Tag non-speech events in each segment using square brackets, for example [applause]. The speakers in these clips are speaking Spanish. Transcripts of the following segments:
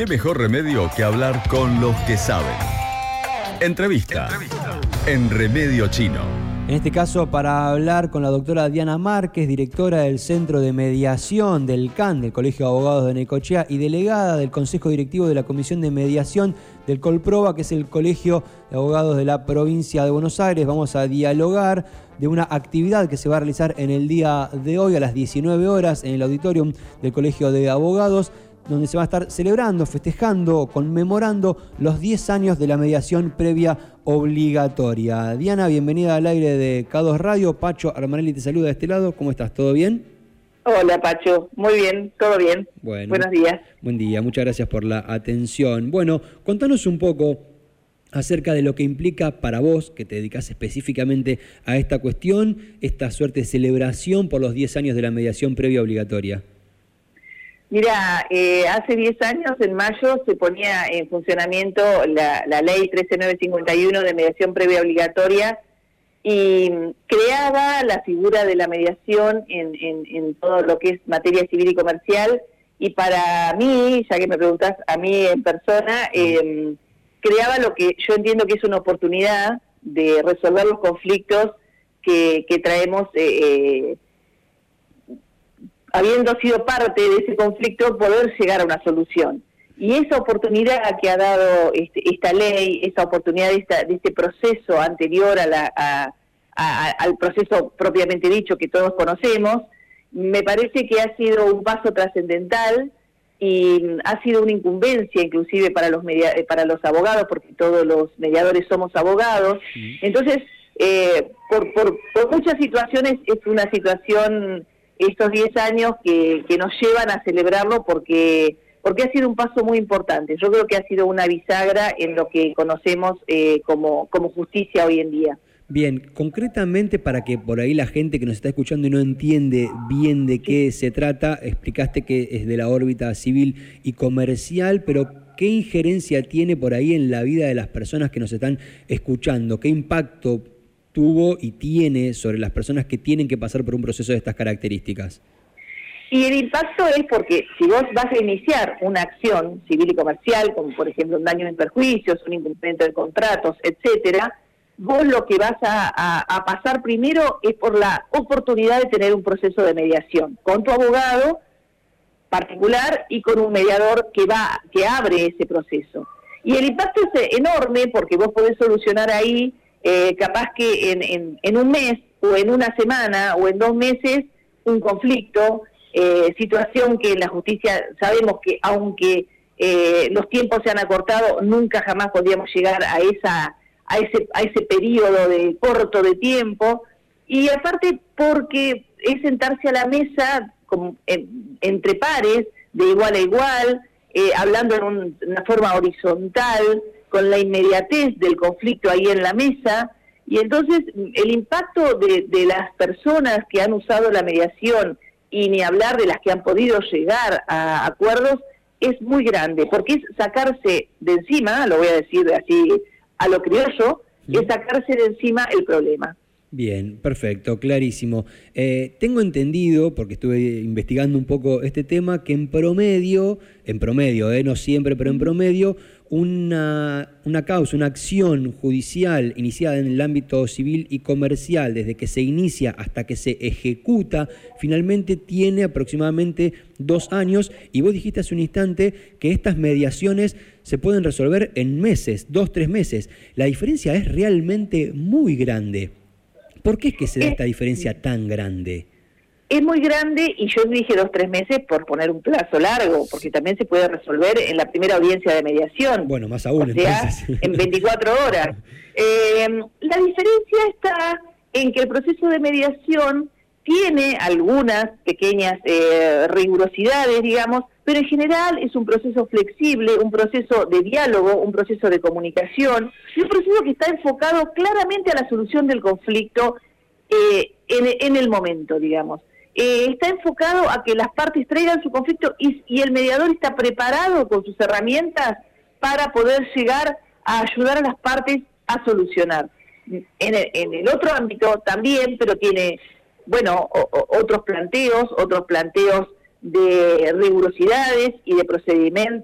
¿Qué mejor remedio que hablar con los que saben? Entrevista, en Remedio Chino. En este caso, para hablar con la doctora Diana Márquez, directora del Centro de Mediación del CAN, del Colegio de Abogados de Necochea, y delegada del Consejo Directivo de la Comisión de Mediación del Colproba, que es el Colegio de Abogados de la Provincia de Buenos Aires. Vamos a dialogar de una actividad que se va a realizar en el día de hoy a las 19 horas en el auditorium del Colegio de Abogados donde se va a estar celebrando, festejando, conmemorando los 10 años de la mediación previa obligatoria. Diana, bienvenida al aire de K2 Radio. Pacho Armanelli te saluda de este lado. ¿Cómo estás? ¿Todo bien? Hola Pacho, muy bien, todo bien. Buenos días. Buen día, muchas gracias por la atención. Bueno, contanos un poco acerca de lo que implica para vos, que te dedicas específicamente a esta cuestión, esta suerte de celebración por los 10 años de la mediación previa obligatoria. Mira, eh, hace 10 años, en mayo, se ponía en funcionamiento la, ley 13951 de mediación previa obligatoria y creaba la figura de la mediación en, todo lo que es materia civil y comercial. Y para mí, ya que me preguntas a mí en persona, em, creaba lo que yo entiendo que es una oportunidad de resolver los conflictos que, traemos. Eh, eh, habiendo sido parte de ese conflicto, poder llegar a una solución. Y esa oportunidad que ha dado este, esta ley, esa oportunidad de, este proceso anterior al proceso propiamente dicho que todos conocemos, me parece que ha sido un paso trascendental y ha sido una incumbencia inclusive para los para los abogados, porque todos los mediadores somos abogados. Entonces, eh, por, por muchas situaciones es una situación estos 10 años que, nos llevan a celebrarlo porque porque ha sido un paso muy importante. Yo creo que ha sido una bisagra en lo que conocemos eh, como, como justicia hoy en día. Bien, concretamente para que por ahí la gente que nos está escuchando y no entiende bien de qué se trata, explicaste que es de la órbita civil y comercial, pero ¿qué injerencia tiene por ahí en la vida de las personas que nos están escuchando? ¿Qué impacto tuvo y tiene sobre las personas que tienen que pasar por un proceso de estas características? Y el impacto es porque si vos vas a iniciar una acción civil y comercial, como por ejemplo un daño en perjuicios, un incumplimiento de contratos, etcétera, vos lo que vas a, pasar primero es por la oportunidad de tener un proceso de mediación con tu abogado particular y con un mediador que va, que abre ese proceso. Y el impacto es enorme porque vos podés solucionar ahí eh, capaz que en, en, un mes o en una semana o en dos meses un conflicto, eh, situación que en la justicia sabemos que aunque eh, los tiempos se han acortado, nunca jamás podríamos llegar a esa a ese a ese periodo de corto de tiempo. Y aparte porque es sentarse a la mesa entre pares de igual a igual, hablando en una forma horizontal, con la inmediatez del conflicto ahí en la mesa, y entonces el impacto de, las personas que han usado la mediación y ni hablar de las que han podido llegar a acuerdos es muy grande, porque es sacarse de encima, lo voy a decir así a lo criollo, es sacarse de encima el problema. Bien, perfecto, clarísimo. Eh, tengo entendido, porque estuve investigando un poco este tema, que en promedio, en promedio, eh, no siempre, pero en promedio, una, una, causa, una acción judicial iniciada en el ámbito civil y comercial, desde que se inicia hasta que se ejecuta, finalmente tiene aproximadamente dos años. Y vos dijiste hace un instante que estas mediaciones se pueden resolver en meses, dos, tres meses. La diferencia es realmente muy grande. ¿Por qué es que se da esta diferencia tan grande? Es muy grande y yo dije dos, tres meses por poner un plazo largo, porque también se puede resolver en la primera audiencia de mediación. Bueno, más aún. O sea, en 24 horas. [laughs] Eh, la diferencia está en que el proceso de mediación tiene algunas pequeñas eh, rigurosidades, digamos, pero en general es un proceso flexible, un proceso de diálogo, un proceso de comunicación, y un proceso que está enfocado claramente a la solución del conflicto eh, en, el momento, digamos. Eh, está enfocado a que las partes traigan su conflicto y, el mediador está preparado con sus herramientas para poder llegar a ayudar a las partes a solucionar. En el, otro ámbito también, pero tiene, bueno, otros planteos, otros planteos de rigurosidades y de,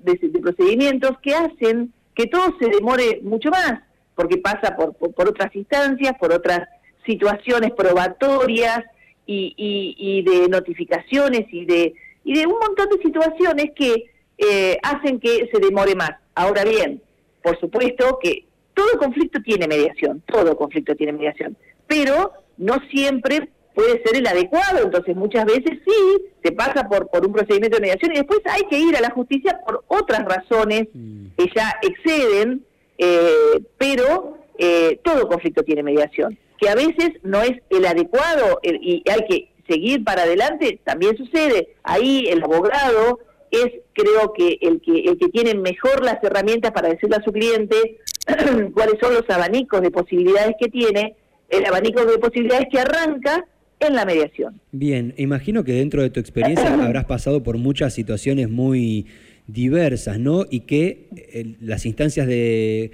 de, procedimientos que hacen que todo se demore mucho más, porque pasa por, por, otras instancias, por otras situaciones probatorias y, y, de notificaciones y de, y de un montón de situaciones que eh, hacen que se demore más. Ahora bien, por supuesto que todo conflicto tiene mediación, todo conflicto tiene mediación, pero no siempre puede ser el adecuado, entonces muchas veces sí, se pasa por, por un procedimiento de mediación y después hay que ir a la justicia por otras razones mm. que ya exceden, eh, pero eh, todo conflicto tiene mediación, que a veces no es el adecuado y hay que seguir para adelante, también sucede, ahí el abogado es creo que el que el que tiene mejor las herramientas para decirle a su cliente [clears throat] cuáles son los abanicos de posibilidades que tiene, el abanico de posibilidades que arranca en la mediación. Bien, imagino que dentro de tu experiencia [clears throat] habrás pasado por muchas situaciones muy diversas, ¿no? Y que eh, las instancias de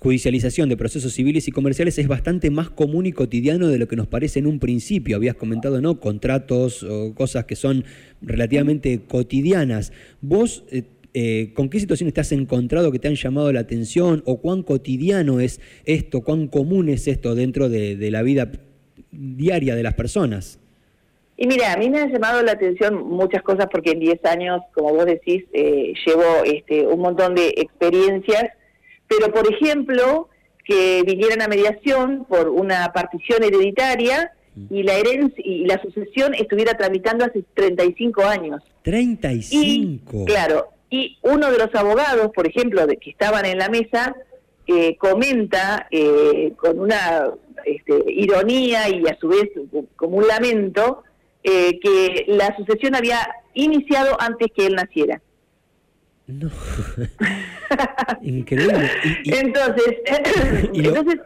judicialización de procesos civiles y comerciales es bastante más común y cotidiano de lo que nos parece en un principio. Habías comentado, ¿no? Contratos o cosas que son relativamente cotidianas. ¿Vos eh, eh, con qué situaciones te has encontrado que te han llamado la atención o cuán cotidiano es esto, cuán común es esto dentro de la vida diaria de las personas. Y mira, a mí me han llamado la atención muchas cosas porque en 10 años, como vos decís, eh, llevo este, un montón de experiencias, pero por ejemplo, que vinieran a mediación por una partición hereditaria y la herencia y la sucesión estuviera tramitando hace 35 años. 35. claro, y uno de los abogados, por ejemplo, de, que estaban en la mesa, eh, comenta eh, con una este, ironía y a su vez como un lamento eh, que la sucesión había iniciado antes que él naciera. No. [laughs] Increíble. entonces, [laughs] entonces,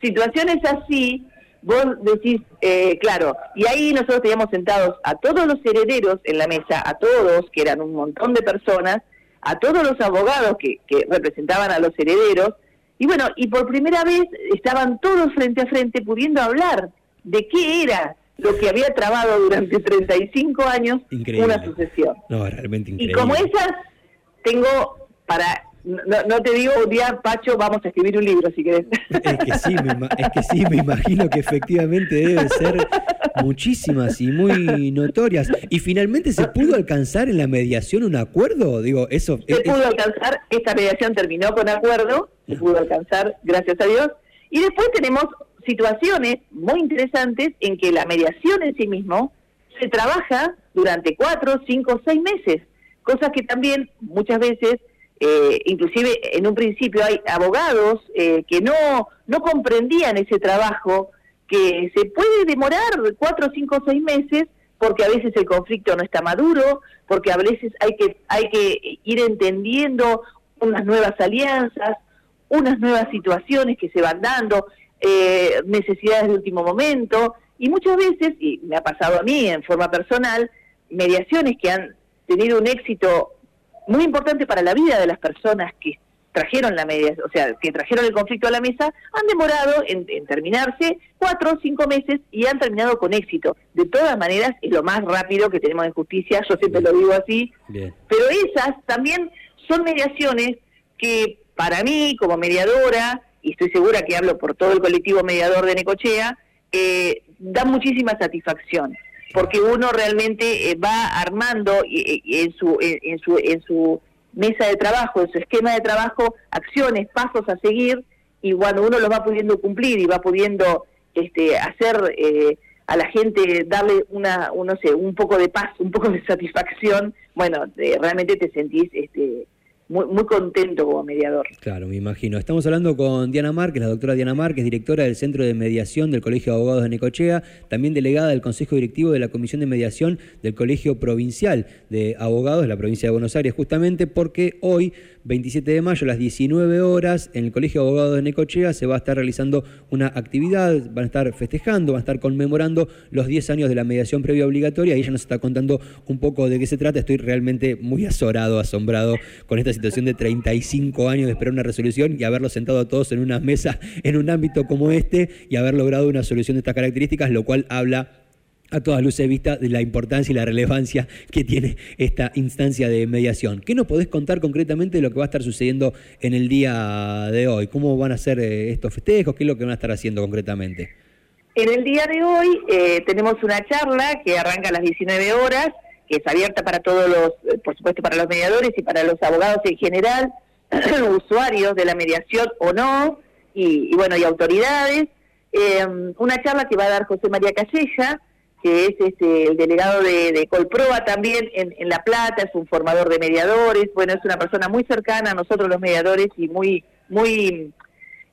situaciones así, vos decís, eh, claro, y ahí nosotros teníamos sentados a todos los herederos en la mesa, a todos, que eran un montón de personas, a todos los abogados que, que representaban a los herederos, y bueno, y por primera vez estaban todos frente a frente pudiendo hablar de qué era lo que había trabado durante 35 años una sucesión. No, realmente increíble. Y como esas, tengo para no, te digo un día, Pacho, vamos a escribir un libro si querés. Es que sí, me, es que sí, me imagino que efectivamente debe ser muchísimas y muy notorias. ¿Y finalmente se pudo alcanzar en la mediación un acuerdo? Digo, eso. Se pudo alcanzar, esta mediación terminó con acuerdo, se pudo alcanzar, gracias a Dios. Y después tenemos situaciones muy interesantes en que la mediación en sí mismo se trabaja durante cuatro, cinco, seis meses, cosas que también muchas veces eh, inclusive en un principio hay abogados eh, que no, no comprendían ese trabajo, que se puede demorar cuatro, cinco, seis meses, porque a veces el conflicto no está maduro, porque a veces hay que, hay que ir entendiendo unas nuevas alianzas, unas nuevas situaciones que se van dando, eh, necesidades de último momento, y muchas veces, y me ha pasado a mí en forma personal, mediaciones que han tenido un éxito muy importante para la vida de las personas que trajeron la media, o sea, que trajeron el conflicto a la mesa, han demorado en, terminarse cuatro o cinco meses y han terminado con éxito. De todas maneras, es lo más rápido que tenemos en justicia, yo siempre lo digo así, pero esas también son mediaciones que para mí, como mediadora, y estoy segura que hablo por todo el colectivo mediador de Necochea, eh, dan muchísima satisfacción porque uno realmente eh, va armando en su, en, su, en su mesa de trabajo, en su esquema de trabajo, acciones, pasos a seguir, y cuando uno los va pudiendo cumplir y va pudiendo este, hacer eh, a la gente, darle una, no sé, un poco de paz, un poco de [laughs] satisfacción, bueno, realmente te sentís este, muy, contento como mediador. Claro, me imagino. Estamos hablando con Diana Márquez, la doctora Diana Márquez, directora del Centro de Mediación del Colegio de Abogados de Necochea, también delegada del Consejo Directivo de la Comisión de Mediación del Colegio Provincial de Abogados de la provincia de Buenos Aires, justamente porque hoy 27 de mayo a las 19 horas en el Colegio de Abogados de Necochea se va a estar realizando una actividad, van a estar festejando, van a estar conmemorando los 10 años de la mediación previa obligatoria y ella nos está contando un poco de qué se trata. Estoy realmente muy azorado, asombrado con esta situación de 35 años de esperar una resolución y haberlo sentado a todos en una mesa en un ámbito como este y haber logrado una solución de estas características, lo cual habla a todas luces vista de la importancia y la relevancia que tiene esta instancia de mediación. ¿Qué nos podés contar concretamente de lo que va a estar sucediendo en el día de hoy? ¿Cómo van a ser eh, estos festejos? ¿Qué es lo que van a estar haciendo concretamente? En el día de hoy eh, tenemos una charla que arranca a las 19 horas, que es abierta para todos los, eh, por supuesto para los mediadores y para los abogados en general, [clears throat] usuarios de la mediación o no, y, bueno, y autoridades. una charla que va a dar José María Callella, que es este, el delegado de, Colproa también en, La Plata, es un formador de mediadores, bueno, es una persona muy cercana a nosotros los mediadores y muy, muy,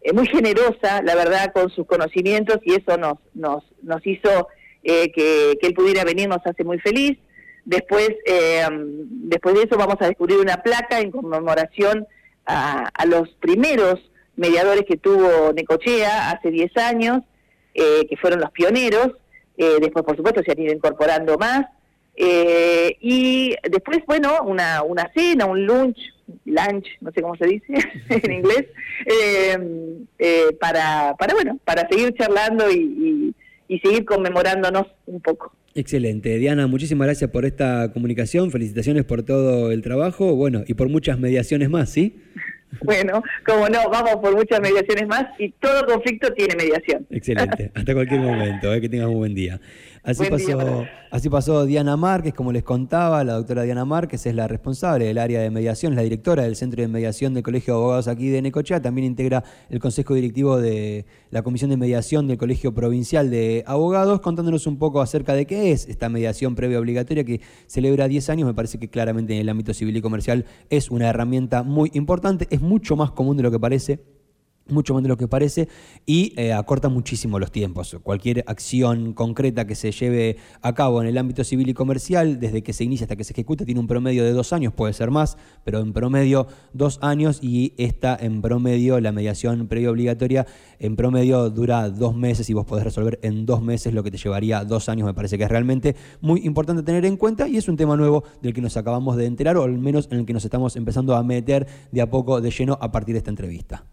eh, muy generosa, la verdad, con sus conocimientos y eso nos, nos, nos hizo eh, que, él pudiera venir, nos hace muy feliz. Después, eh, después de eso vamos a descubrir una placa en conmemoración a, a los primeros mediadores que tuvo Necochea hace 10 años, que fueron los pioneros, eh, después, por supuesto, se han ido incorporando más. Eh, y después, bueno, una, una cena, un lunch, lunch, no sé cómo se dice [laughs] en inglés, eh, para, para, bueno, para seguir charlando y, y seguir conmemorándonos un poco. Excelente. Diana, muchísimas gracias por esta comunicación. Felicitaciones por todo el trabajo. Bueno, y por muchas mediaciones más, ¿sí? [laughs] Bueno, como no, vamos por muchas mediaciones más y todo conflicto tiene mediación. Excelente, hasta cualquier momento, eh, que tengas un buen día. Así pasó, así pasó Diana Márquez, como les contaba, la doctora Diana Márquez es la responsable del área de mediación, es la directora del Centro de Mediación del Colegio de Abogados aquí de Necochea, también integra el Consejo Directivo de la Comisión de Mediación del Colegio Provincial de Abogados, contándonos un poco acerca de qué es esta mediación previa obligatoria que celebra 10 años, me parece que claramente en el ámbito civil y comercial es una herramienta muy importante, es mucho más común de lo que parece mucho más de lo que parece y eh, acorta muchísimo los tiempos. Cualquier acción concreta que se lleve a cabo en el ámbito civil y comercial, desde que se inicia hasta que se ejecuta, tiene un promedio de dos años, puede ser más, pero en promedio dos años y esta en promedio, la mediación previa obligatoria, en promedio dura dos meses y vos podés resolver en dos meses lo que te llevaría dos años. Me parece que es realmente muy importante tener en cuenta y es un tema nuevo del que nos acabamos de enterar o al menos en el que nos estamos empezando a meter de a poco de lleno a partir de esta entrevista.